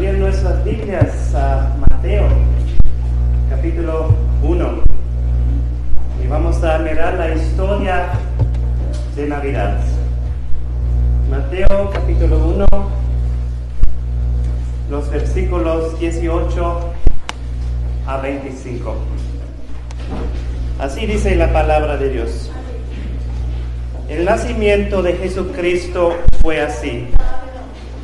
abrir nuestras Biblias a Mateo, capítulo 1. Y vamos a mirar la historia de Navidad. Mateo, capítulo 1, los versículos 18 a 25. Así dice la palabra de Dios. El nacimiento de Jesucristo fue así.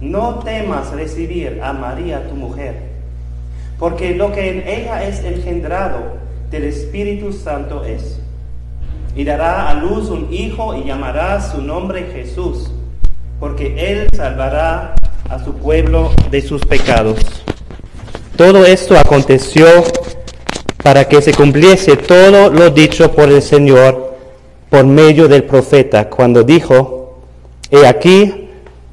no temas recibir a María tu mujer, porque lo que en ella es engendrado del Espíritu Santo es. Y dará a luz un hijo y llamará su nombre Jesús, porque él salvará a su pueblo de sus pecados. Todo esto aconteció para que se cumpliese todo lo dicho por el Señor por medio del profeta, cuando dijo, He aquí,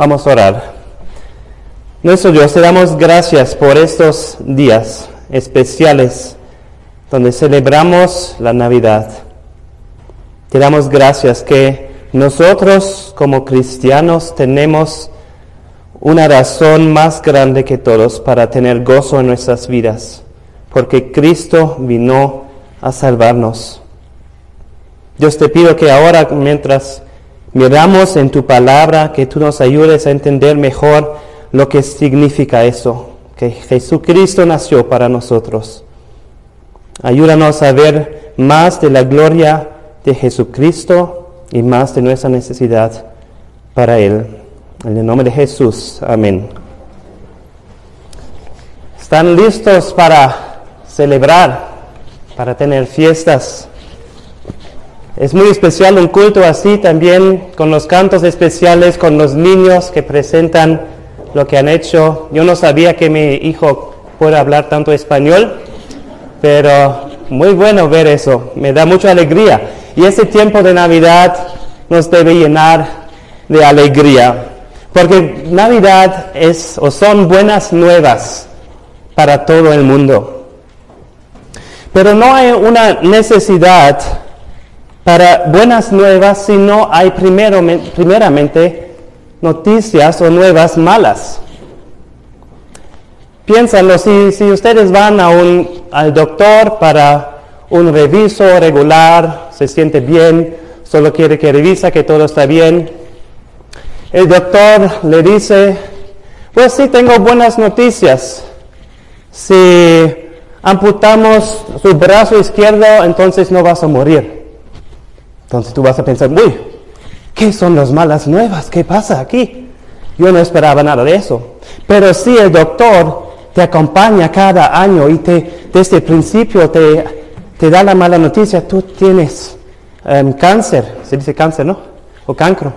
Vamos a orar. Nuestro Dios, te damos gracias por estos días especiales donde celebramos la Navidad. Te damos gracias que nosotros como cristianos tenemos una razón más grande que todos para tener gozo en nuestras vidas, porque Cristo vino a salvarnos. Dios te pido que ahora mientras miramos en tu palabra, que tú nos ayudes a entender mejor lo que significa eso, que Jesucristo nació para nosotros. Ayúdanos a ver más de la gloria de Jesucristo y más de nuestra necesidad para Él. En el nombre de Jesús, amén. ¿Están listos para celebrar, para tener fiestas? Es muy especial un culto así también con los cantos especiales, con los niños que presentan lo que han hecho. Yo no sabía que mi hijo puede hablar tanto español, pero muy bueno ver eso, me da mucha alegría. Y ese tiempo de Navidad nos debe llenar de alegría, porque Navidad es o son buenas nuevas para todo el mundo. Pero no hay una necesidad para buenas nuevas si no hay primero, primeramente noticias o nuevas malas. Piénsenlo, si, si ustedes van a un, al doctor para un reviso regular, se siente bien, solo quiere que revisa que todo está bien, el doctor le dice, pues sí, tengo buenas noticias. Si amputamos su brazo izquierdo, entonces no vas a morir. Entonces tú vas a pensar, uy, ¿qué son las malas nuevas? ¿Qué pasa aquí? Yo no esperaba nada de eso. Pero si el doctor te acompaña cada año y te, desde el principio te, te da la mala noticia, tú tienes em, cáncer, se dice cáncer, ¿no? O cancro.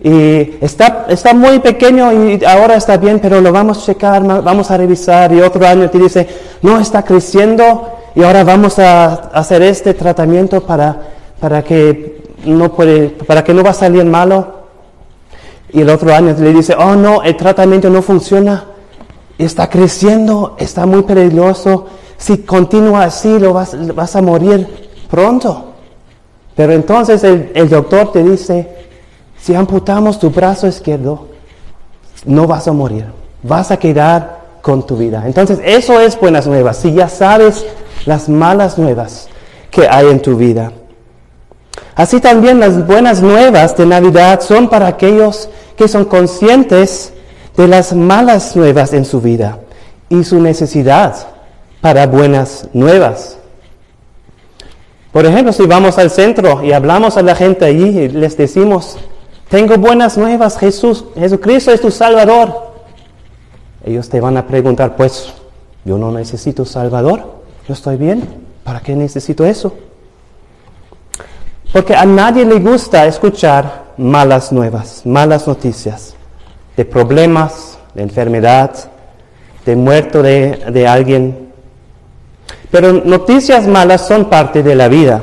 Y está, está muy pequeño y ahora está bien, pero lo vamos a checar, vamos a revisar. Y otro año te dice, no, está creciendo y ahora vamos a hacer este tratamiento para para que no para que no va a salir malo. Y el otro año le dice, oh no, el tratamiento no funciona, está creciendo, está muy peligroso, si continúa así lo vas, vas a morir pronto. Pero entonces el, el doctor te dice, si amputamos tu brazo izquierdo, no vas a morir, vas a quedar con tu vida. Entonces eso es buenas nuevas, si ya sabes las malas nuevas que hay en tu vida. Así también las buenas nuevas de Navidad son para aquellos que son conscientes de las malas nuevas en su vida y su necesidad para buenas nuevas. Por ejemplo, si vamos al centro y hablamos a la gente allí y les decimos, tengo buenas nuevas, Jesús, Jesucristo es tu Salvador. Ellos te van a preguntar, pues, yo no necesito Salvador, yo estoy bien, ¿para qué necesito eso? Porque a nadie le gusta escuchar malas nuevas, malas noticias de problemas, de enfermedad, de muerto de, de alguien. Pero noticias malas son parte de la vida.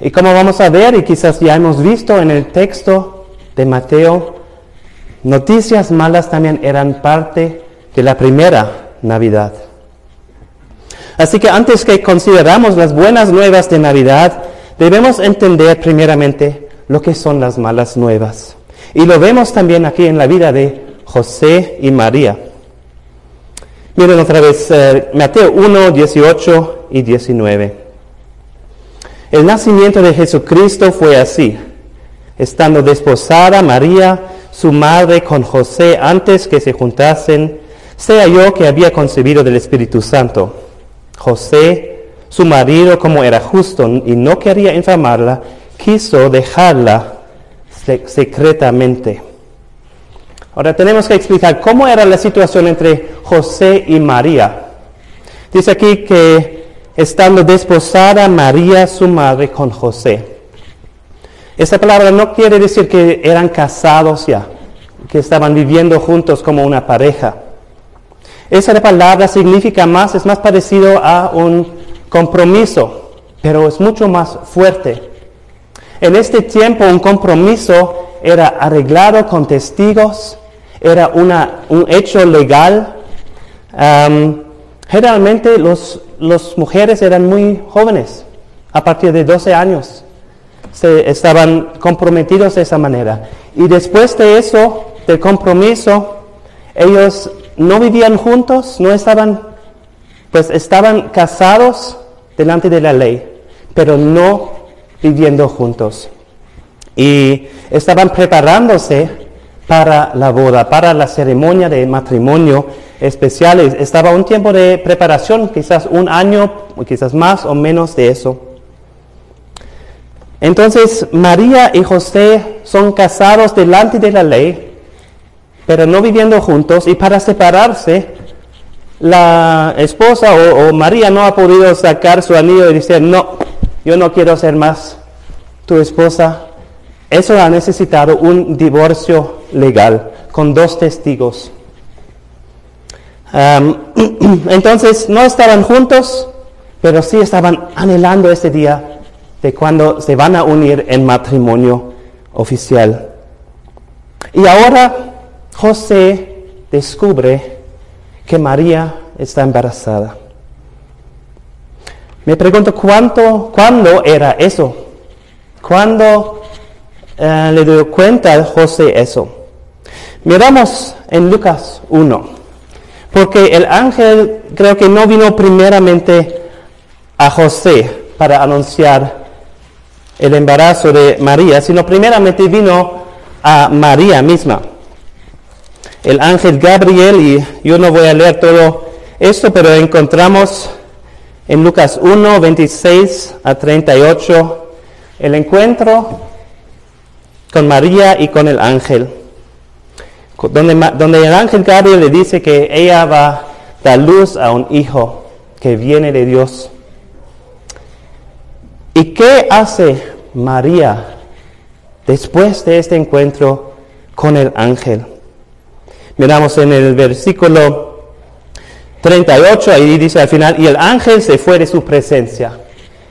Y como vamos a ver, y quizás ya hemos visto en el texto de Mateo, noticias malas también eran parte de la primera Navidad. Así que antes que consideramos las buenas nuevas de Navidad, debemos entender primeramente lo que son las malas nuevas. Y lo vemos también aquí en la vida de José y María. Miren otra vez eh, Mateo 1, 18 y 19. El nacimiento de Jesucristo fue así. Estando desposada María, su madre, con José antes que se juntasen, sea yo que había concebido del Espíritu Santo. José, su marido, como era justo y no quería enfermarla, quiso dejarla secretamente. Ahora tenemos que explicar cómo era la situación entre José y María. Dice aquí que estando desposada María, su madre, con José. Esta palabra no quiere decir que eran casados ya, que estaban viviendo juntos como una pareja. Esa palabra significa más, es más parecido a un compromiso, pero es mucho más fuerte. En este tiempo un compromiso era arreglado con testigos, era una, un hecho legal. generalmente las mujeres eran muy jóvenes, a partir de 12 años. Se estaban comprometidos de esa manera. Y después de eso, del compromiso, ellos no vivían juntos, no estaban, pues estaban casados delante de la ley, pero no viviendo juntos. Y estaban preparándose para la boda, para la ceremonia de matrimonio especial. Estaba un tiempo de preparación, quizás un año, quizás más o menos de eso. Entonces María y José son casados delante de la ley, pero no viviendo juntos, y para separarse, la esposa o, María no ha podido sacar su anillo y decir, no, yo no quiero ser más tu esposa. Eso ha necesitado un divorcio legal con dos testigos. entonces no estaban juntos, pero sí estaban anhelando ese día de cuando se van a unir en matrimonio oficial. Y ahora José descubre que María está embarazada. Me pregunto cuánto, cuándo era eso. ¿Cuándo eh, le dio cuenta a José eso? Miramos en Lucas 1, porque el ángel creo que no vino primeramente a José para anunciar el embarazo de María, sino primeramente vino a María misma. El ángel Gabriel, y yo no voy a leer todo esto, pero encontramos en Lucas 1, 26 a 38, el encuentro con María y con el ángel, donde, donde el ángel Gabriel le dice que ella va a dar luz a un hijo que viene de Dios. ¿Y qué hace María después de este encuentro con el ángel? Miramos en el versículo 38, ahí dice al final, y el ángel se fue de su presencia.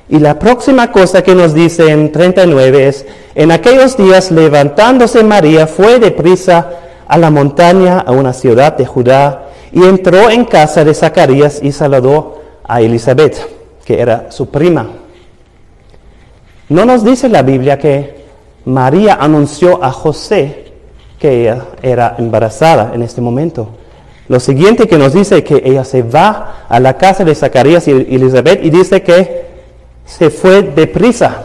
Y la próxima cosa que nos dice en 39 es, en aquellos días levantándose María fue deprisa a la montaña, a una ciudad de Judá, y entró en casa de Zacarías y saludó a Elizabeth, que era su prima. No nos dice la Biblia que María anunció a José que ella era embarazada en este momento. Lo siguiente que nos dice que ella se va a la casa de Zacarías y Elizabeth y dice que se fue deprisa,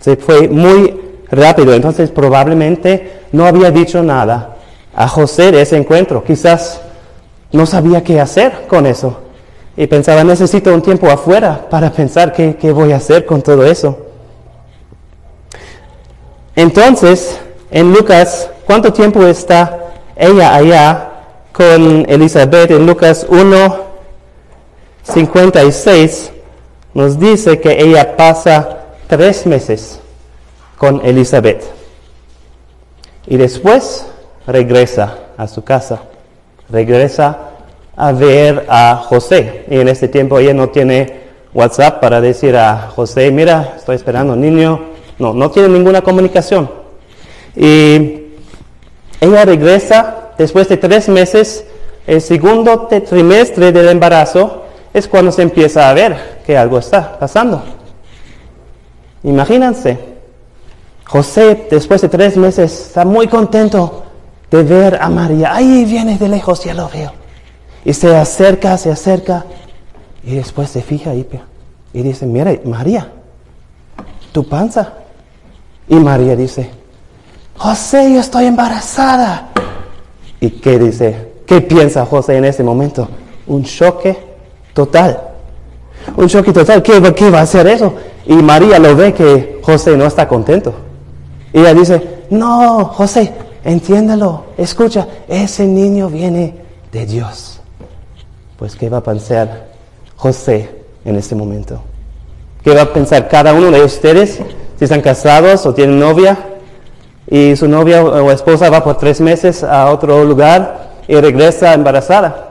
se fue muy rápido, entonces probablemente no había dicho nada a José de ese encuentro. Quizás no sabía qué hacer con eso. Y pensaba, necesito un tiempo afuera para pensar qué, qué voy a hacer con todo eso. Entonces, en Lucas, ¿cuánto tiempo está ella allá con Elizabeth? En Lucas 1, 56 nos dice que ella pasa tres meses con Elizabeth y después regresa a su casa, regresa a ver a José y en este tiempo ella no tiene WhatsApp para decir a José, mira, estoy esperando niño, no, no tiene ninguna comunicación. Y ella regresa después de tres meses, el segundo trimestre del embarazo, es cuando se empieza a ver que algo está pasando. Imagínense, José después de tres meses está muy contento de ver a María. Ahí viene de lejos, ya lo veo. Y se acerca, se acerca y después se fija ahí y dice, mira, María, tu panza. Y María dice, José, yo estoy embarazada. ¿Y qué dice? ¿Qué piensa José en ese momento? Un choque total. Un choque total. ¿Qué, va a hacer eso? Y María lo ve que José no está contento. Y ella dice, no, José, entiéndelo, escucha, ese niño viene de Dios. Pues, ¿qué va a pensar José en este momento? ¿Qué va a pensar cada uno de ustedes si están casados o tienen novia y su novia o esposa va por tres meses a otro lugar y regresa embarazada?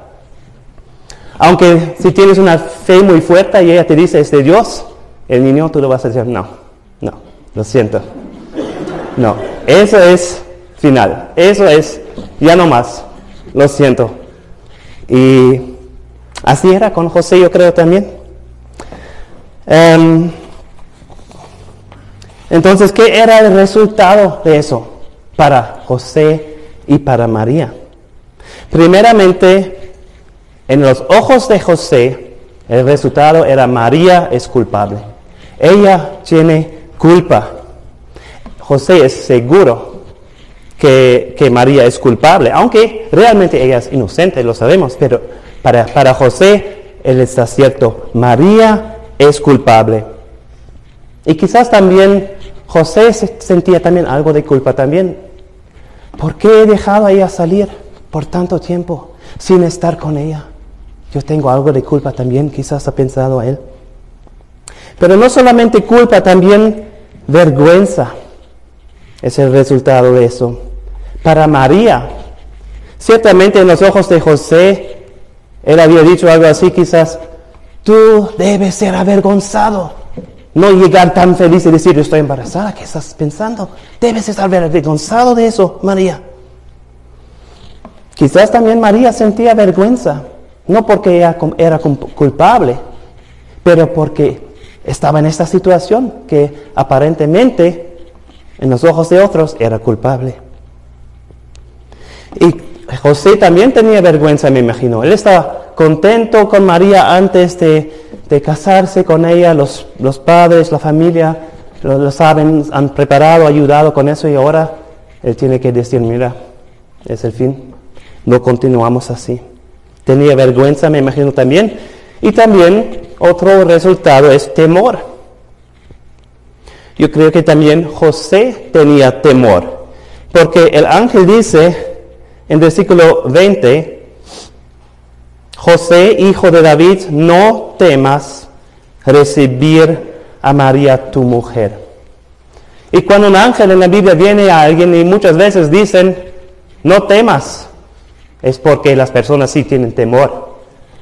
Aunque si tienes una fe muy fuerte y ella te dice es de Dios, el niño tú lo vas a decir, no, no, lo siento. No, eso es final, eso es ya no más, lo siento. Y así era con José, yo creo también. Em, entonces, ¿qué era el resultado de eso para José y para María? Primeramente, en los ojos de José, el resultado era María es culpable. Ella tiene culpa. José es seguro que, María es culpable, aunque realmente ella es inocente, lo sabemos, pero para, para José él está cierto. María es culpable. Y quizás también José sentía también algo de culpa también. ¿Por qué he dejado a ella salir por tanto tiempo sin estar con ella? Yo tengo algo de culpa también, quizás ha pensado a él. Pero no solamente culpa, también vergüenza es el resultado de eso. Para María, ciertamente en los ojos de José, él había dicho algo así, quizás, tú debes ser avergonzado. No llegar tan feliz y decir, yo estoy embarazada, ¿qué estás pensando? Debes estar avergonzado de eso, María. Quizás también María sentía vergüenza no porque ella era culpable, pero porque estaba en esta situación que aparentemente en los ojos de otros era culpable. Y José también tenía vergüenza, me imagino. Él estaba contento con María antes de, casarse con ella. Los, los, padres, la familia, lo, lo, saben, han preparado, ayudado con eso y ahora él tiene que decir, mira, es el fin. No continuamos así. Tenía vergüenza, me imagino también. Y también otro resultado es temor. Yo creo que también José tenía temor. Porque el ángel dice en versículo 20, José, hijo de David, no temas recibir a María tu mujer. Y cuando un ángel en la Biblia viene a alguien y muchas veces dicen, no temas, es porque las personas sí tienen temor.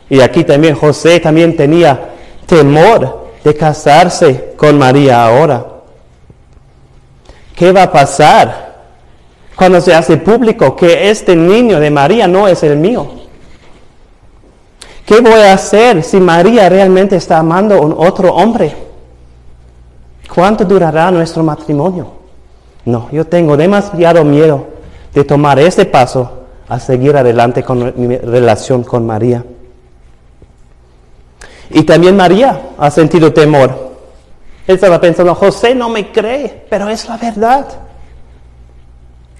Y aquí también José también tenía temor de casarse con María ahora. ¿Qué va a pasar cuando se hace público que este niño de María no es el mío? ¿Qué voy a hacer si María realmente está amando a otro hombre? ¿Cuánto durará nuestro matrimonio? No, yo tengo demasiado miedo de tomar este paso a seguir adelante con mi relación con María. Y también María ha sentido temor. Él estaba pensando, José no me cree, pero es la verdad.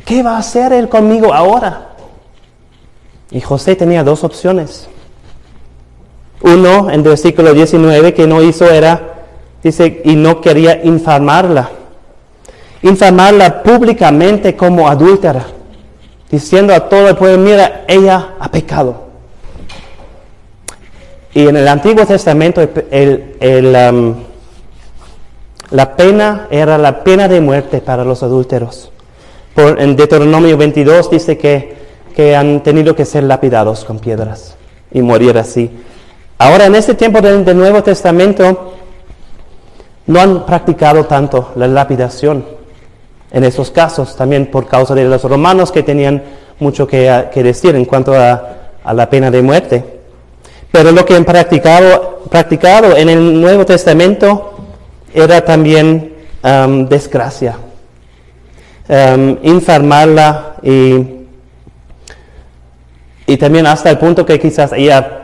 ¿Qué va a hacer él conmigo ahora? Y José tenía dos opciones. Uno, en el versículo 19, que no hizo era, dice, y no quería infamarla. Infamarla públicamente como adúltera, diciendo a todo el pueblo, mira, ella ha pecado. Y en el Antiguo Testamento um, la pena era la pena de muerte para los adúlteros. Por, en Deuteronomio 22 dice que, que han tenido que ser lapidados con piedras y morir así. Ahora, en este tiempo del, Nuevo Testamento, no han practicado tanto la lapidación en esos casos, también por causa de los romanos que tenían mucho que, decir en cuanto a, la pena de muerte. Pero lo que han practicado, practicado en el Nuevo Testamento era también um, desgracia, um, y, y también hasta el punto que quizás ella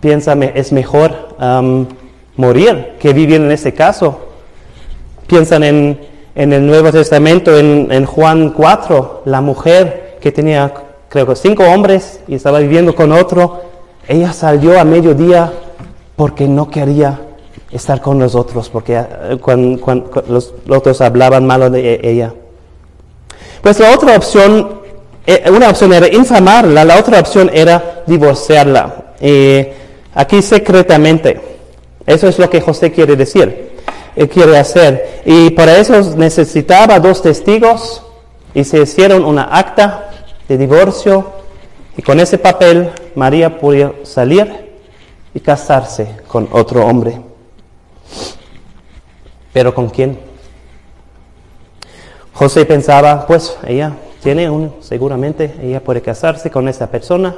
piensa es mejor morir que vivir en ese caso. Piensan en, en el Nuevo Testamento, en, Juan 4, la mujer que tenía, creo que cinco hombres y estaba viviendo con otro, ella salió a mediodía porque no quería estar con nosotros, porque eh, cuando, los otros hablaban malo de e, ella. Pues la otra opción, eh, una opción era infamarla, la otra opción era divorciarla. Eh, aquí secretamente. Eso es lo que José quiere decir, quiere hacer. Y para eso necesitaba dos testigos y se hicieron una acta de divorcio y con ese papel María pudo salir y casarse con otro hombre. ¿Pero con quién? José pensaba, pues ella tiene un, seguramente ella puede casarse con esta persona,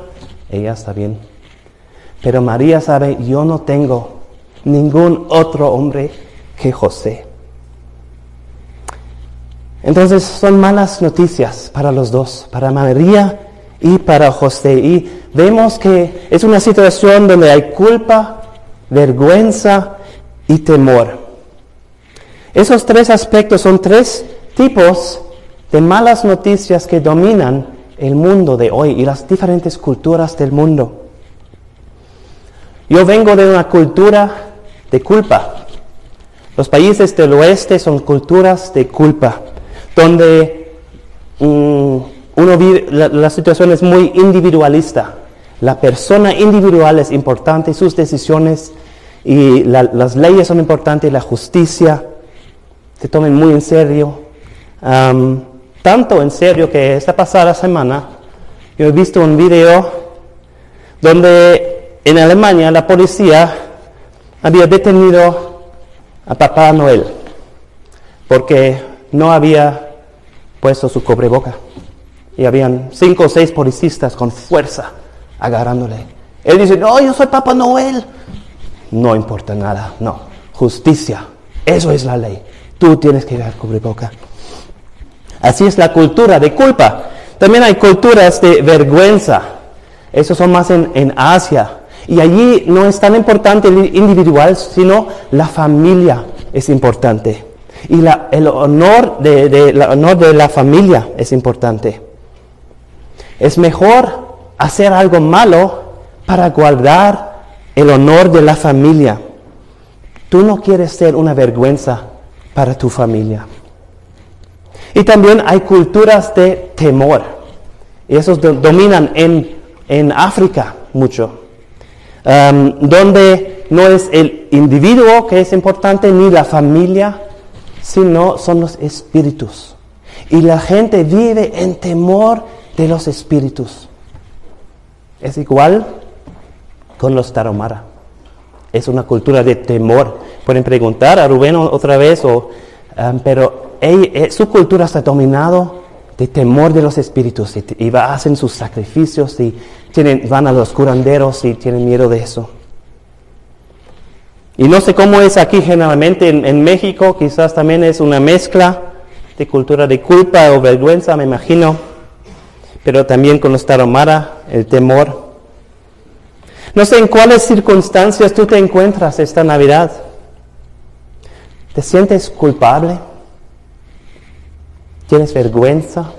ella está bien. Pero María sabe, yo no tengo ningún otro hombre que José. Entonces son malas noticias para los dos, para María y para José. Y vemos que es una situación donde hay culpa, vergüenza y temor. Esos tres aspectos son tres tipos de malas noticias que dominan el mundo de hoy y las diferentes culturas del mundo. Yo vengo de una cultura de culpa. Los países del oeste son culturas de culpa, donde mm, uno la, situación es muy individualista. La persona individual es importante, sus decisiones y las leyes son importantes, la justicia se tomen muy en serio. tanto en serio que esta pasada semana yo he visto un video donde en Alemania la policía había detenido a Papá Noel porque no había puesto su cobreboca. Y habían cinco o seis policías con fuerza agarrándole. Él dice, no, yo soy Papá Noel. No importa nada, no. Justicia, eso es la ley. Tú tienes que llevar cobreboca. Así es la cultura de culpa. También hay culturas de vergüenza. Esos son más en, en Asia. Y allí no es tan importante el individual, sino la familia es importante. Y el honor de, la, honor de la familia es importante. Es mejor hacer algo malo para guardar el honor de la familia. Tú no quieres ser una vergüenza para tu familia. Y también hay culturas de temor. Y esos dominan en, en África mucho. Um, donde no es el individuo que es importante ni la familia, sino son los espíritus. Y la gente vive en temor de los espíritus. Es igual con los taromara. Es una cultura de temor. Pueden preguntar a Rubén otra vez, o, um, pero eh, su cultura está dominado de temor de los espíritus y hacen sus sacrificios y van a los curanderos y tienen miedo de eso. Y no sé cómo es aquí generalmente en, México, quizás también es una mezcla de cultura de culpa o vergüenza, me imagino, pero también con los taromara, el temor. No sé en cuáles circunstancias tú te encuentras esta Navidad. ¿Te sientes culpable? ¿Tienes vergüenza?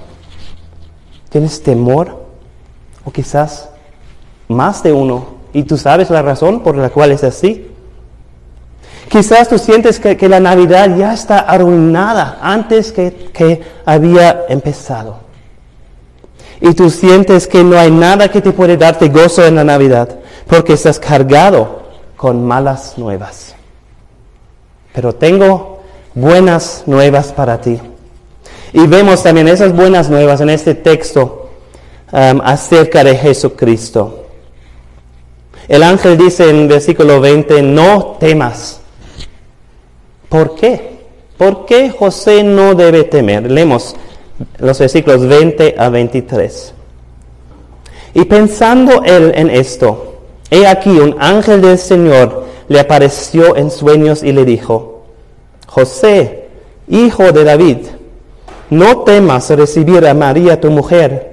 ¿Tienes temor? O quizás más de uno. ¿Y tú sabes la razón por la cual es así? Quizás tú sientes que, la Navidad ya está arruinada antes que, que había empezado. Y tú sientes que no hay nada que te puede darte gozo en la Navidad porque estás cargado con malas nuevas. Pero tengo buenas nuevas para ti. Y vemos también esas buenas nuevas en este texto um, acerca de Jesucristo. El ángel dice en versículo 20, no temas. ¿Por qué? ¿Por qué José no debe temer? Leemos los versículos 20 a 23. Y pensando él en esto, he aquí un ángel del Señor le apareció en sueños y le dijo, José, hijo de David, no temas recibir a María tu mujer,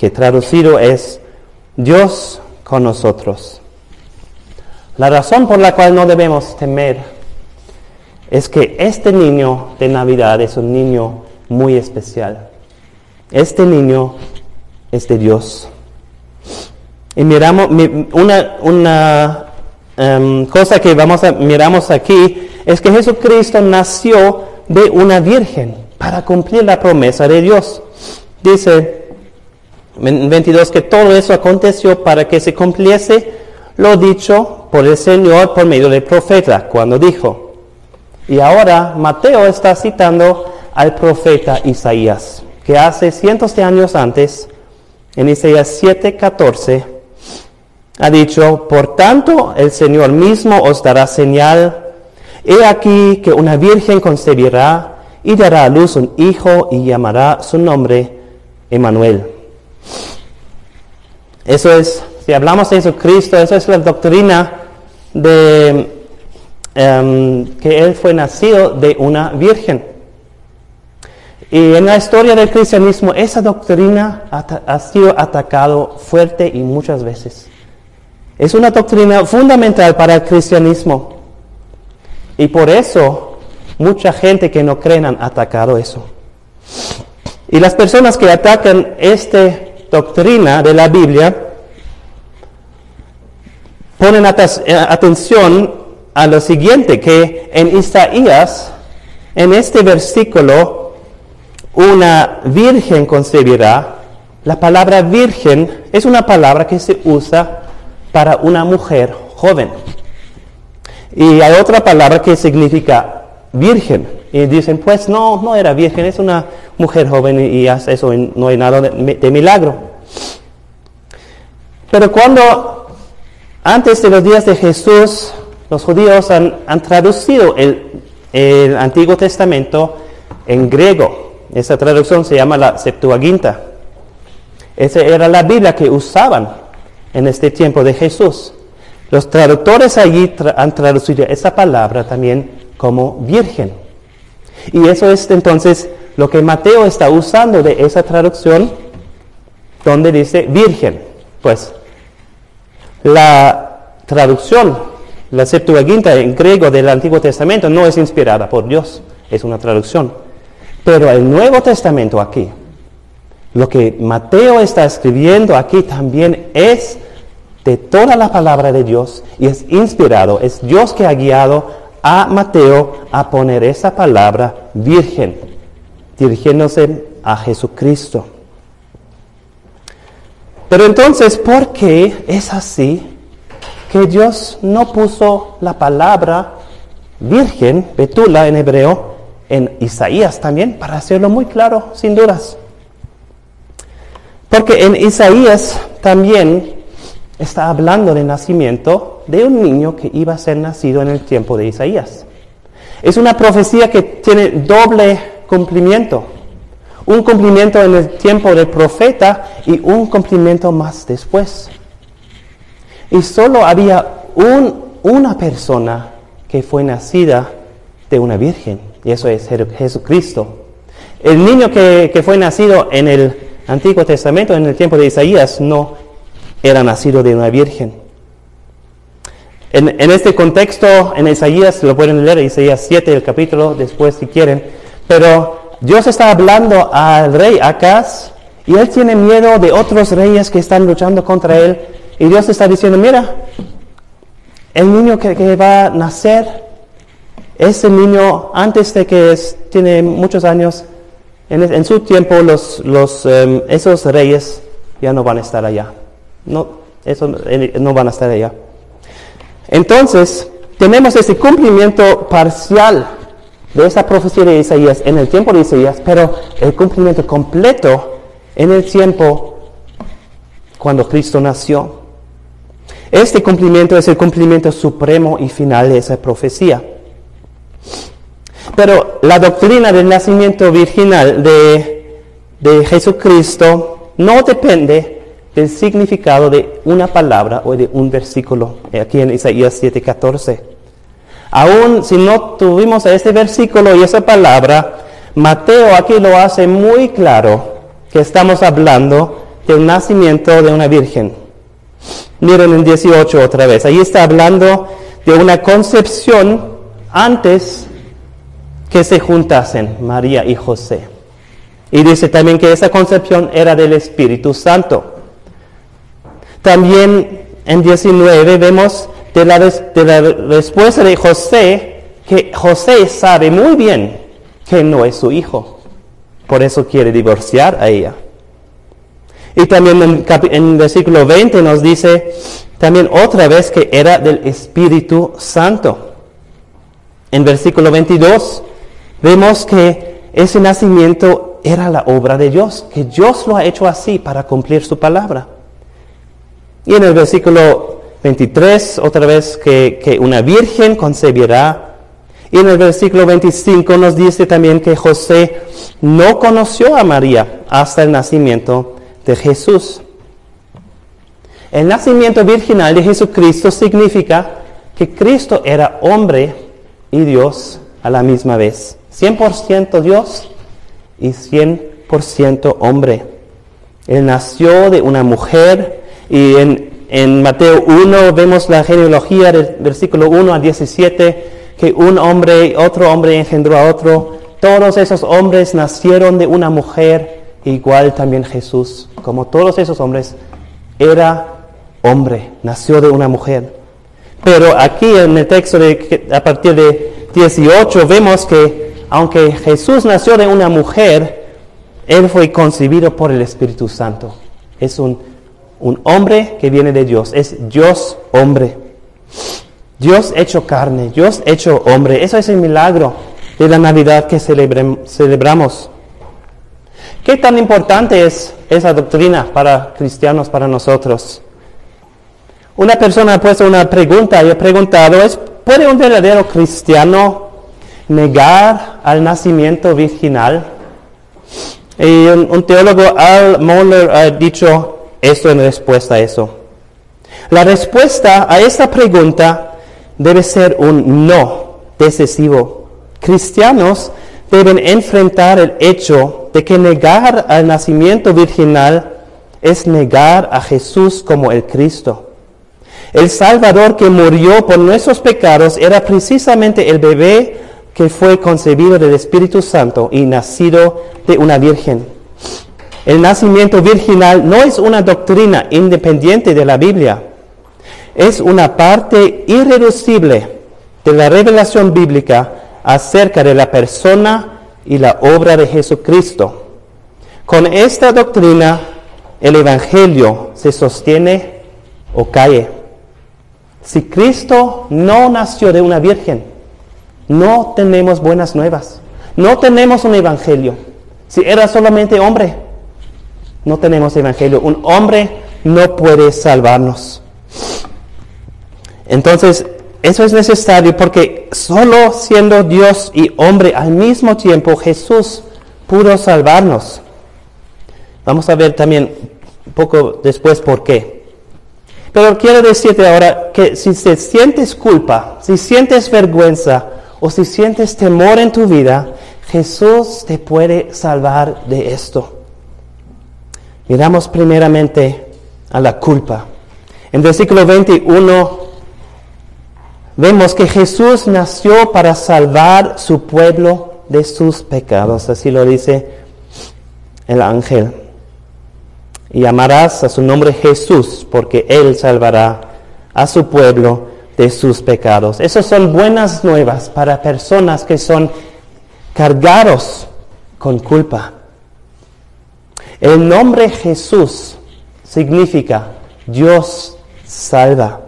que traducido es Dios con nosotros. La razón por la cual no debemos temer es que este niño de Navidad es un niño muy especial. Este niño es de Dios. Y miramos una, em, cosa que vamos a miramos aquí es que Jesucristo nació de una virgen para cumplir la promesa de Dios. Dice 22 que todo eso aconteció para que se cumpliese lo dicho por el Señor por medio del profeta cuando dijo. Y ahora Mateo está citando al profeta Isaías, que hace cientos de años antes, en Isaías 7:14, ha dicho, por tanto el Señor mismo os dará señal, he aquí que una virgen concebirá y dará a luz un hijo y llamará su nombre Emmanuel. Eso es, si hablamos de Jesucristo, eso es la doctrina de em, que Él fue nacido de una virgen. Y en la historia del cristianismo esa doctrina ha sido atacado fuerte y muchas veces. Es una doctrina fundamental para el cristianismo. Y por eso mucha gente que no creen han atacado eso. Y las personas que atacan esta doctrina de la Biblia ponen eh, atención a lo siguiente, que en Isaías, en este versículo, una virgen concebirá. La palabra virgen es una palabra que se usa para una mujer joven. Y hay otra palabra que significa virgen. Y dicen, pues no, no era virgen, es una mujer joven y, hace eso, no hay nada de, milagro. Pero cuando, antes de los días de Jesús, los judíos han, traducido el Antiguo Testamento en griego. Esa traducción se llama la Septuaginta. Esa era la Biblia que usaban en este tiempo de Jesús. Los traductores allí han traducido esa palabra también como virgen. Y eso es entonces lo que Mateo está usando de esa traducción donde dice virgen. Pues la traducción, la Septuaginta en griego del Antiguo Testamento no es inspirada por Dios, es una traducción. Pero el Nuevo Testamento aquí, lo que Mateo está escribiendo aquí también es de toda la palabra de Dios y es inspirado. Es Dios que ha guiado a Mateo a poner esa palabra virgen, dirigiéndose a Jesucristo. Pero entonces, ¿por qué es así que Dios no puso la palabra virgen, betula en hebreo, en Isaías también, para hacerlo muy claro, sin dudas? Porque en Isaías también está hablando del nacimiento de un niño que iba a ser nacido en el tiempo de Isaías. Es una profecía que tiene doble cumplimiento. Un cumplimiento en el tiempo del profeta y un cumplimiento más después. Y solo había un, una persona que fue nacida de una virgen, y eso es Jesucristo. El niño que, que fue nacido en el Antiguo Testamento, en el tiempo de Isaías, no era nacido de una virgen. En, este contexto, en Isaías, lo pueden leer, Isaías 7, el capítulo, después si quieren, pero Dios está hablando al rey Acaz y él tiene miedo de otros reyes que están luchando contra él. Y Dios está diciendo, mira, el niño que, va a nacer, ese niño antes de que tiene muchos años, en, su tiempo los, los, em, esos reyes ya no van a estar allá. No, eso, no van a estar allá. Entonces, tenemos ese cumplimiento parcial de esa profecía de Isaías en el tiempo de Isaías, pero el cumplimiento completo en el tiempo cuando Cristo nació. Este cumplimiento es el cumplimiento supremo y final de esa profecía. Pero la doctrina del nacimiento virginal de, de Jesucristo no depende del significado de una palabra o de un versículo, aquí en Isaías 7:14. Aún si no tuvimos este versículo y esa palabra, Mateo aquí lo hace muy claro que estamos hablando del nacimiento de una virgen. Miren en 18 otra vez, ahí está hablando de una concepción antes que se juntasen María y José. Y dice también que esa concepción era del Espíritu Santo. También en 19 vemos de la, de la respuesta de José que José sabe muy bien que no es su hijo. Por eso quiere divorciar a ella. Y también en, en versículo 20 nos dice también otra vez que era del Espíritu Santo. En versículo 22 vemos que ese nacimiento era la obra de Dios, que Dios lo ha hecho así para cumplir su palabra. Y en el versículo 23, otra vez que, una virgen concebirá. Y en el versículo 25 nos dice también que José no conoció a María hasta el nacimiento de Jesús. El nacimiento virginal de Jesucristo significa que Cristo era hombre y Dios a la misma vez. 100% Dios y 100% hombre. Él nació de una mujer y en, Mateo 1 vemos la genealogía del versículo 1 a 17, que un hombre, otro hombre engendró a otro. Todos esos hombres nacieron de una mujer, igual también Jesús, como todos esos hombres, era hombre, nació de una mujer. Pero aquí en el texto de, a partir de 18 vemos que aunque Jesús nació de una mujer, Él fue concebido por el Espíritu Santo. Es un un hombre que viene de Dios, es Dios hombre. Dios hecho carne, Dios hecho hombre. Eso es el milagro de la Navidad que celebramos. ¿Qué tan importante es esa doctrina para cristianos, para nosotros? Una persona ha puesto una pregunta y ha preguntado, ¿es, ¿puede un verdadero cristiano negar al nacimiento virginal? Y un, un teólogo, Al Mohler, ha dicho, esto en respuesta a eso. La respuesta a esta pregunta debe ser un no decisivo. Cristianos deben enfrentar el hecho de que negar al nacimiento virginal es negar a Jesús como el Cristo. El Salvador que murió por nuestros pecados era precisamente el bebé que fue concebido del Espíritu Santo y nacido de una virgen. El nacimiento virginal no es una doctrina independiente de la Biblia, es una parte irreducible de la revelación bíblica acerca de la persona y la obra de Jesucristo. Con esta doctrina, el Evangelio se sostiene o cae. Si Cristo no nació de una virgen, no tenemos buenas nuevas, no tenemos un Evangelio. Si era solamente hombre, no tenemos evangelio. Un hombre no puede salvarnos. Entonces, eso es necesario porque solo siendo Dios y hombre al mismo tiempo, Jesús pudo salvarnos. Vamos a ver también un poco después por qué. Pero quiero decirte ahora que si te sientes culpa, si sientes vergüenza o si sientes temor en tu vida, Jesús te puede salvar de esto. Miramos primeramente a la culpa. En versículo 21 vemos que Jesús nació para salvar su pueblo de sus pecados. Así lo dice el ángel. Y amarás a su nombre Jesús, porque Él salvará a su pueblo de sus pecados. Esas son buenas nuevas para personas que son cargados con culpa. El nombre Jesús significa Dios salva.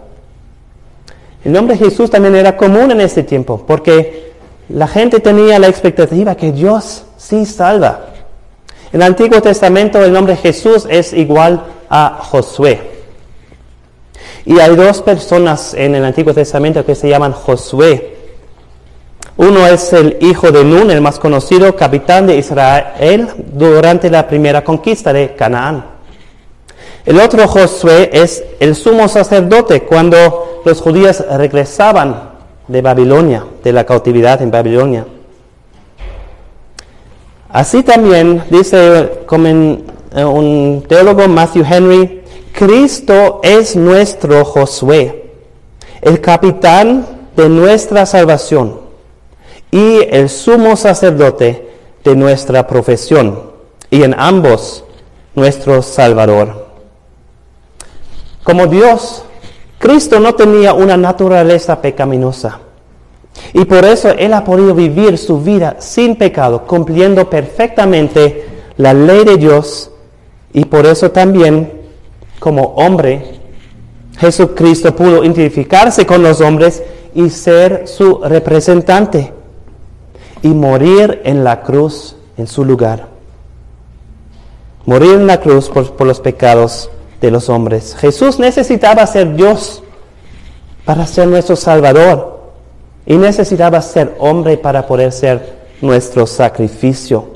El nombre Jesús también era común en ese tiempo, porque la gente tenía la expectativa que Dios sí salva. En el Antiguo Testamento el nombre Jesús es igual a Josué. Y hay dos personas en el Antiguo Testamento que se llaman Josué. Uno es el hijo de Nun, el más conocido, capitán de Israel durante la primera conquista de Canaán. El otro Josué es el sumo sacerdote cuando los judíos regresaban de Babilonia, de la cautividad en Babilonia. Así también dice eh, un teólogo Matthew Henry, Cristo es nuestro Josué, el capitán de nuestra salvación y el sumo sacerdote de nuestra profesión, y en ambos nuestro Salvador. Como Dios, Cristo no tenía una naturaleza pecaminosa. Y por eso Él ha podido vivir su vida sin pecado, cumpliendo perfectamente la ley de Dios. Y por eso también, como hombre, Jesucristo pudo identificarse con los hombres y ser su representante y morir en la cruz en su lugar. Morir en la cruz por, los pecados de los hombres. Jesús necesitaba ser Dios para ser nuestro Salvador y necesitaba ser hombre para poder ser nuestro sacrificio.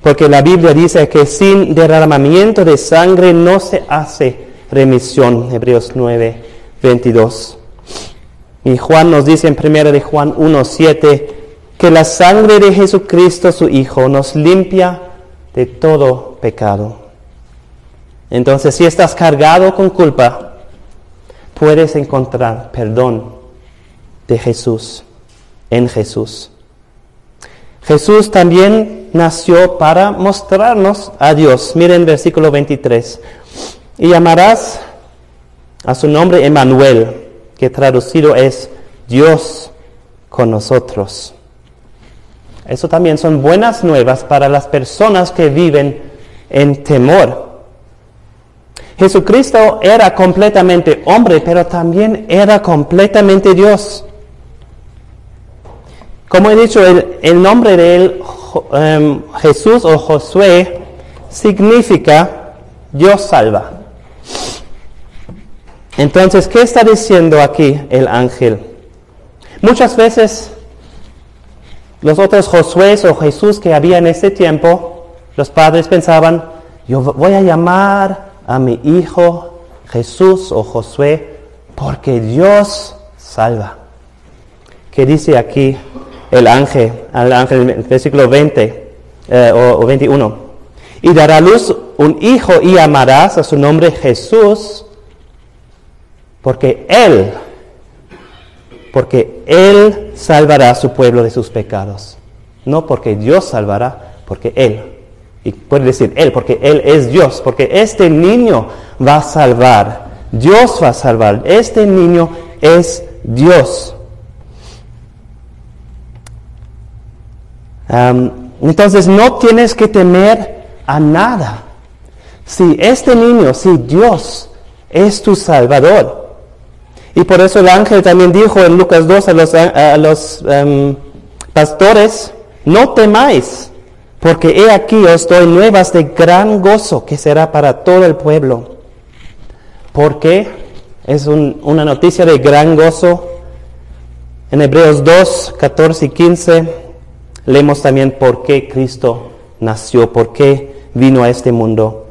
Porque la Biblia dice que sin derramamiento de sangre no se hace remisión. Hebreos 9, 22. Y Juan nos dice en 1 de Juan 1, 7, que la sangre de Jesucristo su Hijo nos limpia de todo pecado. Entonces, si estás cargado con culpa, puedes encontrar perdón de Jesús, en Jesús. Jesús también nació para mostrarnos a Dios. Miren versículo 23. Y llamarás a su nombre Emmanuel, que traducido es Dios con nosotros. Eso también son buenas nuevas para las personas que viven en temor. Jesucristo era completamente hombre, pero también era completamente Dios. Como he dicho, el, nombre de él, em, Jesús o Josué, significa Dios salva. Entonces, ¿qué está diciendo aquí el ángel? Muchas veces los otros Josué o Jesús que había en ese tiempo, los padres pensaban, yo voy a llamar a mi hijo Jesús o Josué porque Dios salva. ¿Qué dice aquí el ángel, el ángel en el versículo 20 eh, o, o 21? Y dará luz un hijo y amarás a su nombre Jesús porque Él porque Él salvará a su pueblo de sus pecados. No porque Dios salvará, porque Él. Y puede decir Él, porque Él es Dios, porque este niño va a salvar. Dios va a salvar. Este niño es Dios. entonces no tienes que temer a nada. Si este niño, si Dios es tu Salvador, y por eso el ángel también dijo en Lucas 2 a los, a los em, pastores, no temáis, porque he aquí os doy nuevas de gran gozo que será para todo el pueblo. ¿Por qué? Es una noticia de gran gozo. En Hebreos 2, 14 y 15 leemos también por qué Cristo nació, por qué vino a este mundo.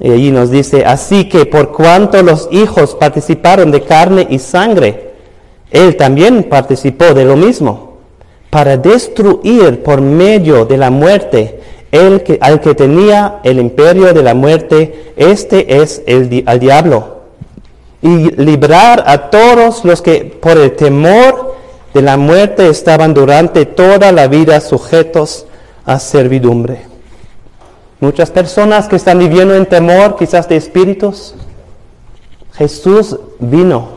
Y allí nos dice, así que por cuanto los hijos participaron de carne y sangre, él también participó de lo mismo, para destruir por medio de la muerte el que, al que tenía el imperio de la muerte, este es el al diablo, y librar a todos los que por el temor de la muerte estaban durante toda la vida sujetos a servidumbre. Muchas personas que están viviendo en temor, quizás de espíritus, Jesús vino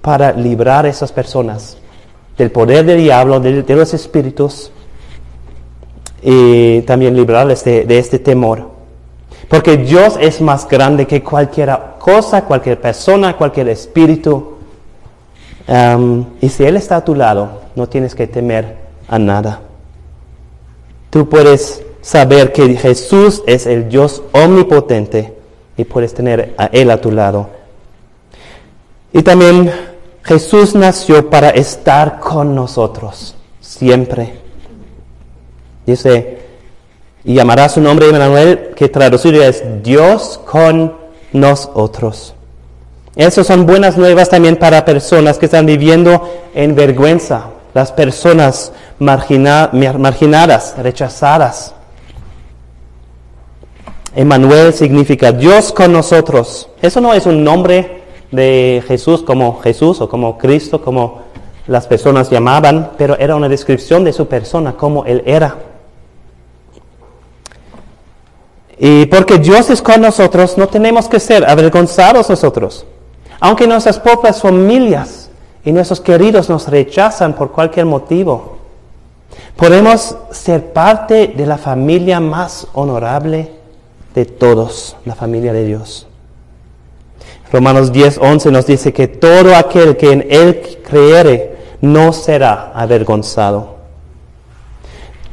para librar a esas personas del poder del diablo, de, los espíritus, y también librarles de, este temor. Porque Dios es más grande que cualquier cosa, cualquier persona, cualquier espíritu. Y si Él está a tu lado, no tienes que temer a nada. Tú puedes saber que Jesús es el Dios omnipotente y puedes tener a Él a tu lado. Y también Jesús nació para estar con nosotros siempre. Dice, y llamará su nombre Emmanuel, que traducido es Dios con nosotros. Esas son buenas nuevas también para personas que están viviendo en vergüenza, las personas marginadas, rechazadas. Emmanuel significa Dios con nosotros. Eso no es un nombre de Jesús como Jesús o como Cristo, como las personas llamaban, pero era una descripción de su persona, como Él era. Y porque Dios es con nosotros, no tenemos que ser avergonzados nosotros. Aunque nuestras propias familias y nuestros queridos nos rechazan por cualquier motivo, podemos ser parte de la familia más honorable de todos, la familia de Dios. Romanos 10, 11 nos dice que todo aquel que en Él creere no será avergonzado.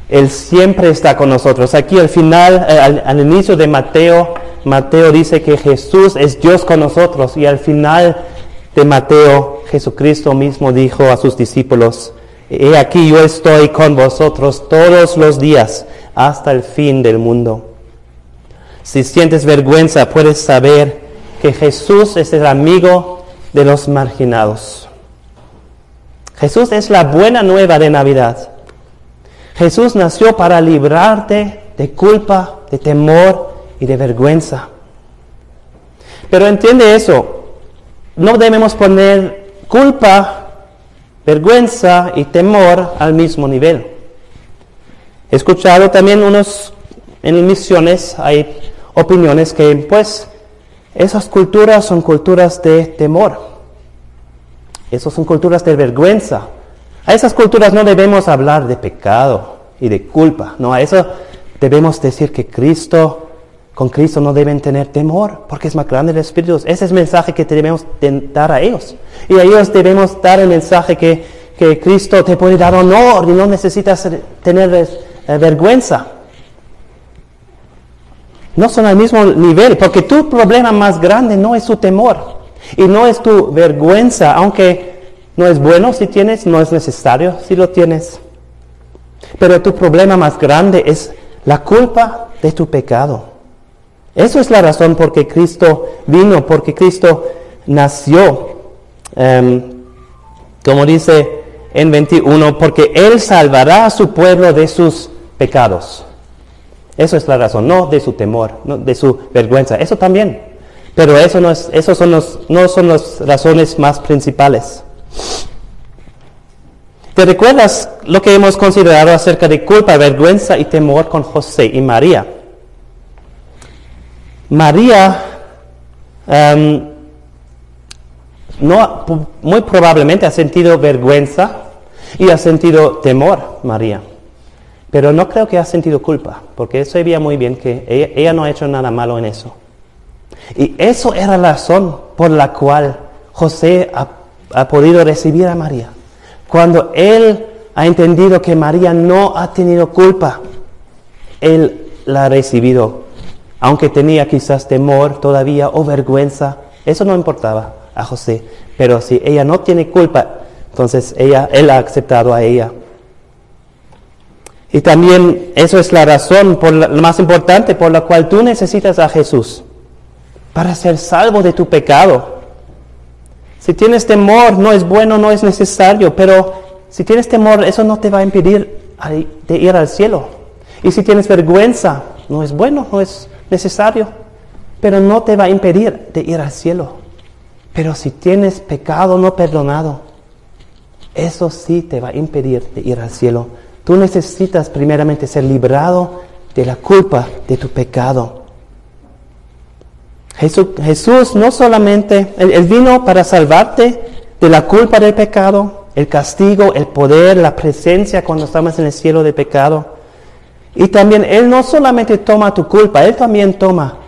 Él siempre está con nosotros. Aquí al final, eh, al, inicio de Mateo, Mateo dice que Jesús es Dios con nosotros y al final de Mateo, Jesucristo mismo dijo a sus discípulos, He aquí yo estoy con vosotros todos los días hasta el fin del mundo. Si sientes vergüenza, puedes saber que Jesús es el amigo de los marginados. Jesús es la buena nueva de Navidad. Jesús nació para librarte de culpa, de temor y de vergüenza. Pero entiende eso, no debemos poner culpa, vergüenza y temor al mismo nivel. He escuchado también unos en misiones, hay opiniones que pues esas culturas son culturas de temor. Esas son culturas de vergüenza. A esas culturas no debemos hablar de pecado y de culpa. No, a eso debemos decir que Cristo, con Cristo no deben tener temor, porque es más grande el Espíritu. Ese es el mensaje que debemos dar a ellos. Y a ellos debemos dar el mensaje que, que Cristo te puede dar honor y no necesitas tener eh, vergüenza no son al mismo nivel, porque tu problema más grande no es su temor y no es tu vergüenza, aunque no es bueno si tienes, no es necesario si lo tienes. Pero tu problema más grande es la culpa de tu pecado. Eso es la razón por que Cristo vino, porque Cristo nació. Em, como dice en 21, porque Él salvará a su pueblo de sus pecados. Eso es la razón, no de su temor, no de su vergüenza. Eso también. Pero eso no, es, son los, no son las razones más principales. ¿Te recuerdas lo que hemos considerado acerca de culpa, vergüenza y temor con José y María? María em, no, muy probablemente ha sentido vergüenza y ha sentido temor, María. Pero no creo que ha sentido culpa, porque él sabía muy bien que ella, no ha hecho nada malo en eso. Y eso era la razón por la cual José ha, ha podido recibir a María. Cuando él ha entendido que María no ha tenido culpa, él la ha recibido. Aunque tenía quizás temor todavía o vergüenza, eso no importaba a José. Pero si ella no tiene culpa, entonces ella, él ha aceptado a ella. Y también eso es la razón por la, más importante por la cual tú necesitas a Jesús. para ser salvo de tu pecado. Si tienes temor, no es bueno, no es necesario, pero si tienes temor, eso no te va a impedir de ir al cielo. Y si tienes vergüenza, no es bueno, no es necesario, pero no te va a impedir de ir al cielo. Pero si tienes pecado no perdonado, eso sí te va a impedir de ir al cielo. Tú necesitas primeramente ser librado de la culpa de tu pecado. Jesús, no solamente, él, vino para salvarte de la culpa del pecado, el castigo, el poder, la presencia cuando estamos en el cielo de pecado. Y también Él no solamente toma tu culpa, Él también toma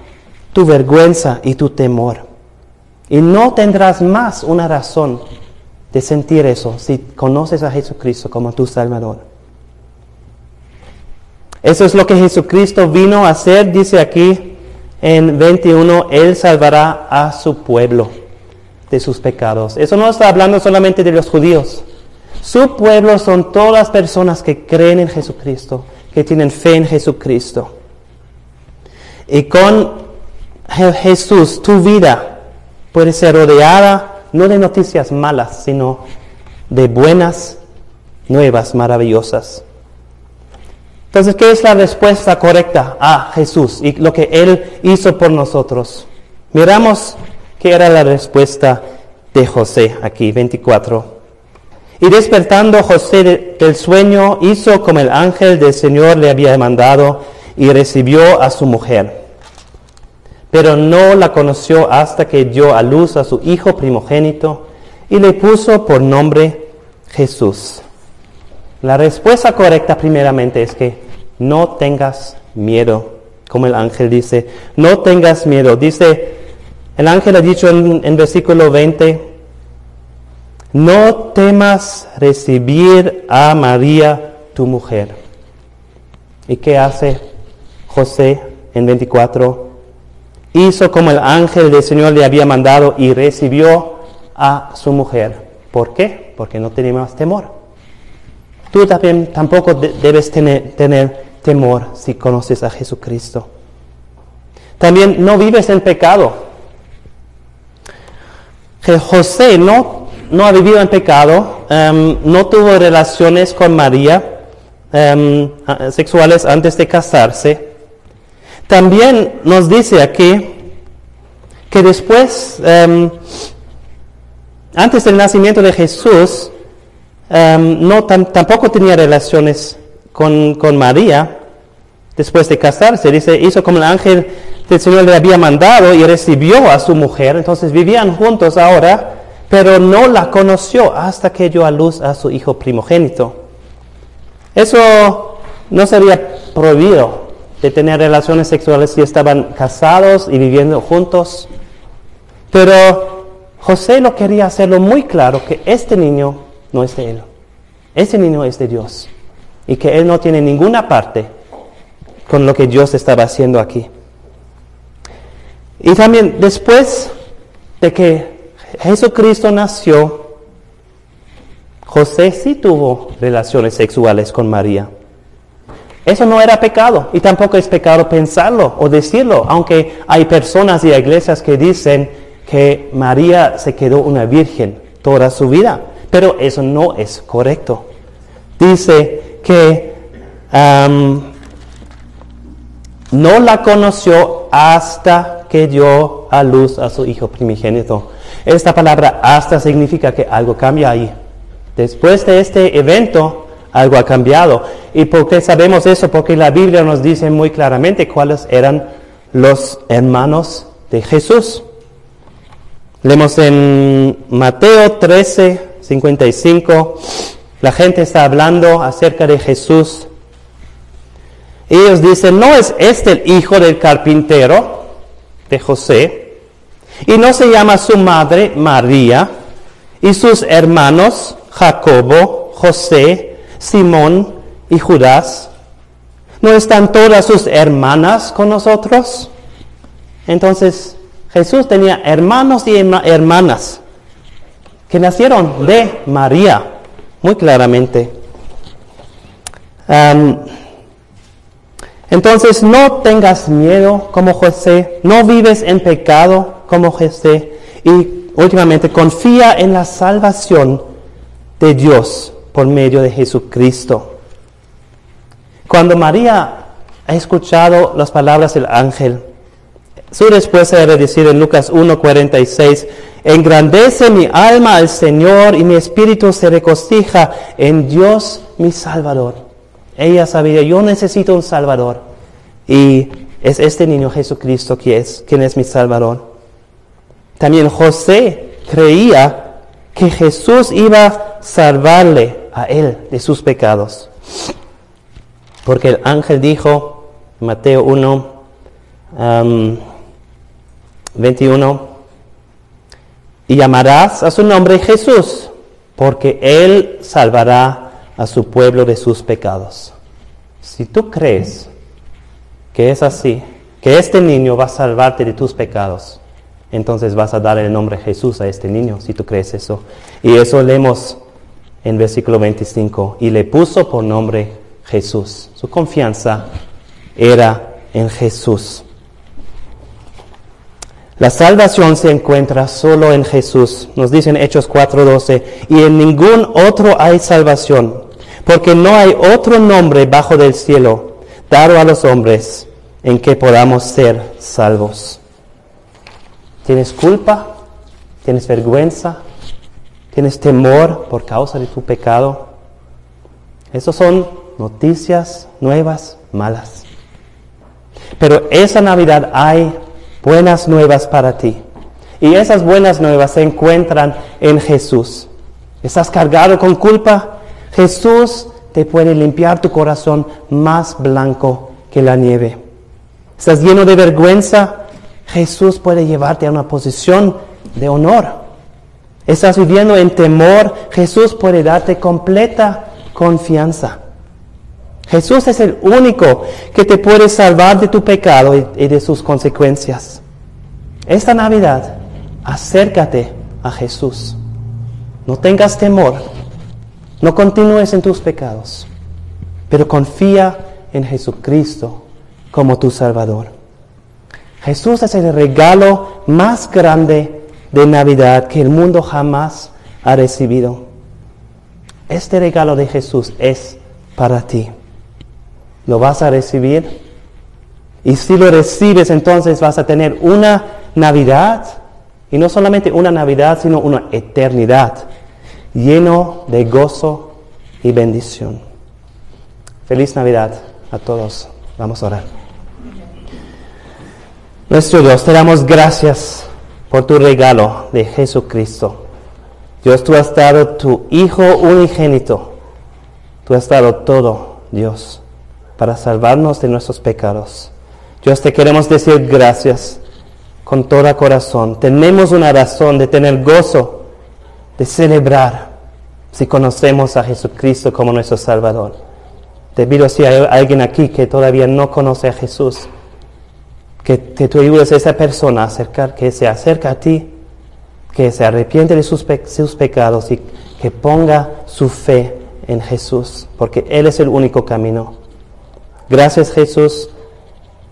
tu vergüenza y tu temor. Y no tendrás más una razón de sentir eso si conoces a Jesucristo como tu Salvador. Eso es lo que Jesucristo vino a hacer, dice aquí en 21, Él salvará a su pueblo de sus pecados. Eso no está hablando solamente de los judíos. Su pueblo son todas las personas que creen en Jesucristo, que tienen fe en Jesucristo. Y con Jesús, tu vida puede ser rodeada no de noticias malas, sino de buenas, nuevas, maravillosas. Entonces, ¿qué es la respuesta correcta a Jesús y lo que Él hizo por nosotros? Miramos qué era la respuesta de José aquí, 24. Y despertando José del sueño, hizo como el ángel del Señor le había mandado y recibió a su mujer. Pero no la conoció hasta que dio a luz a su hijo primogénito y le puso por nombre Jesús. La respuesta correcta primeramente es que no tengas miedo, como el ángel dice, no tengas miedo. Dice, el ángel ha dicho en, versículo 20, no temas recibir a María, tu mujer. ¿Y qué hace José en 24? Hizo como el ángel del Señor le había mandado y recibió a su mujer. ¿Por qué? Porque no tenía más temor. Tú también tampoco debes tener, tener temor si conoces a Jesucristo. También no vives en pecado. José no no ha vivido en pecado, em, no tuvo relaciones con María em, sexuales antes de casarse. También nos dice aquí que después, em, antes del nacimiento de Jesús, no tampoco tenía relaciones con, con María después de casarse. Dice, hizo como el ángel del Señor le había mandado y recibió a su mujer. Entonces vivían juntos ahora pero no la conoció hasta que dio a luz a su hijo primogénito. Eso no sería prohibido de tener relaciones sexuales si estaban casados y viviendo juntos, pero José lo quería hacerlo muy claro que este niño no es de él, este niño es de Dios y que él no tiene ninguna parte con lo que Dios estaba haciendo aquí. Y también después de que Jesucristo nació, José sí tuvo relaciones sexuales con María. Eso no era pecado y tampoco es pecado pensarlo o decirlo, aunque hay personas y iglesias que dicen que María se quedó una virgen toda su vida, pero eso no es correcto. Dice que no la conoció hasta que dio a luz a su hijo primogénito. Esta palabra hasta significa que algo cambia ahí. Después de este evento, algo ha cambiado. ¿Y por qué sabemos eso? Porque la Biblia nos dice muy claramente cuáles eran los hermanos de Jesús. Leemos en Mateo 13, 55, la gente está hablando acerca de Jesús. Ellos dicen, ¿no es este el hijo del carpintero de José? Y no se llama su madre María y sus hermanos Jacobo, José, Simón y Judas. ¿No están todas sus hermanas con nosotros? Entonces Jesús tenía hermanos y hermanas que nacieron de María, muy claramente. Entonces no tengas miedo como José, no vives en pecado como José y últimamente confía en la salvación de Dios por medio de Jesucristo. Cuando María ha escuchado las palabras del ángel, su respuesta era decir en Lucas 1:46, engrandece mi alma al Señor y mi espíritu se regocija en Dios mi Salvador. Ella sabía, yo necesito un Salvador. Y es este niño Jesucristo quien es, quien es mi Salvador. También José creía que Jesús iba a salvarle a él de sus pecados. Porque el ángel dijo, Mateo 1, 21, y llamarás a su nombre Jesús, porque Él salvará a su pueblo de sus pecados. Si tú crees que es así, que este niño va a salvarte de tus pecados, entonces vas a dar el nombre Jesús a este niño, si tú crees eso. Y eso leemos en versículo 25, y le puso por nombre Jesús. Su confianza era en Jesús. La salvación se encuentra solo en Jesús, nos dicen Hechos 4:12, y en ningún otro hay salvación, porque no hay otro nombre bajo del cielo dado a los hombres en que podamos ser salvos. ¿Tienes culpa? ¿Tienes vergüenza? ¿Tienes temor por causa de tu pecado? Esas son noticias nuevas, malas. Pero esa Navidad hay buenas nuevas para ti. Y esas buenas nuevas se encuentran en Jesús. ¿Estás cargado con culpa? Jesús te puede limpiar tu corazón más blanco que la nieve. ¿Estás lleno de vergüenza? Jesús puede llevarte a una posición de honor. ¿Estás viviendo en temor? Jesús puede darte completa confianza. Jesús es el único que te puede salvar de tu pecado y, de sus consecuencias. Esta Navidad, acércate a Jesús. No tengas temor. No continúes en tus pecados. Pero confía en Jesucristo como tu Salvador. Jesús es el regalo más grande de Navidad que el mundo jamás ha recibido. Este regalo de Jesús es para ti lo vas a recibir. Y si lo recibes, entonces vas a tener una Navidad, y no solamente una Navidad, sino una eternidad, lleno de gozo y bendición. Feliz Navidad a todos. Vamos a orar. Nuestro Dios, te damos gracias por tu regalo de Jesucristo. Dios, tú has dado tu Hijo unigénito. Tú has dado todo, Dios para salvarnos de nuestros pecados. Dios, te queremos decir gracias con todo corazón. Tenemos una razón de tener gozo, de celebrar si conocemos a Jesucristo como nuestro Salvador. Te pido si hay alguien aquí que todavía no conoce a Jesús, que, que tú ayudes a esa persona a acercar, que se acerca a ti, que se arrepiente de sus pecados y que ponga su fe en Jesús, porque Él es el único camino. Gracias Jesús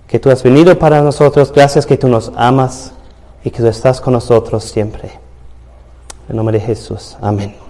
que tú has venido para nosotros. Gracias que tú nos amas y que tú estás con nosotros siempre. En nombre de Jesús. Amén.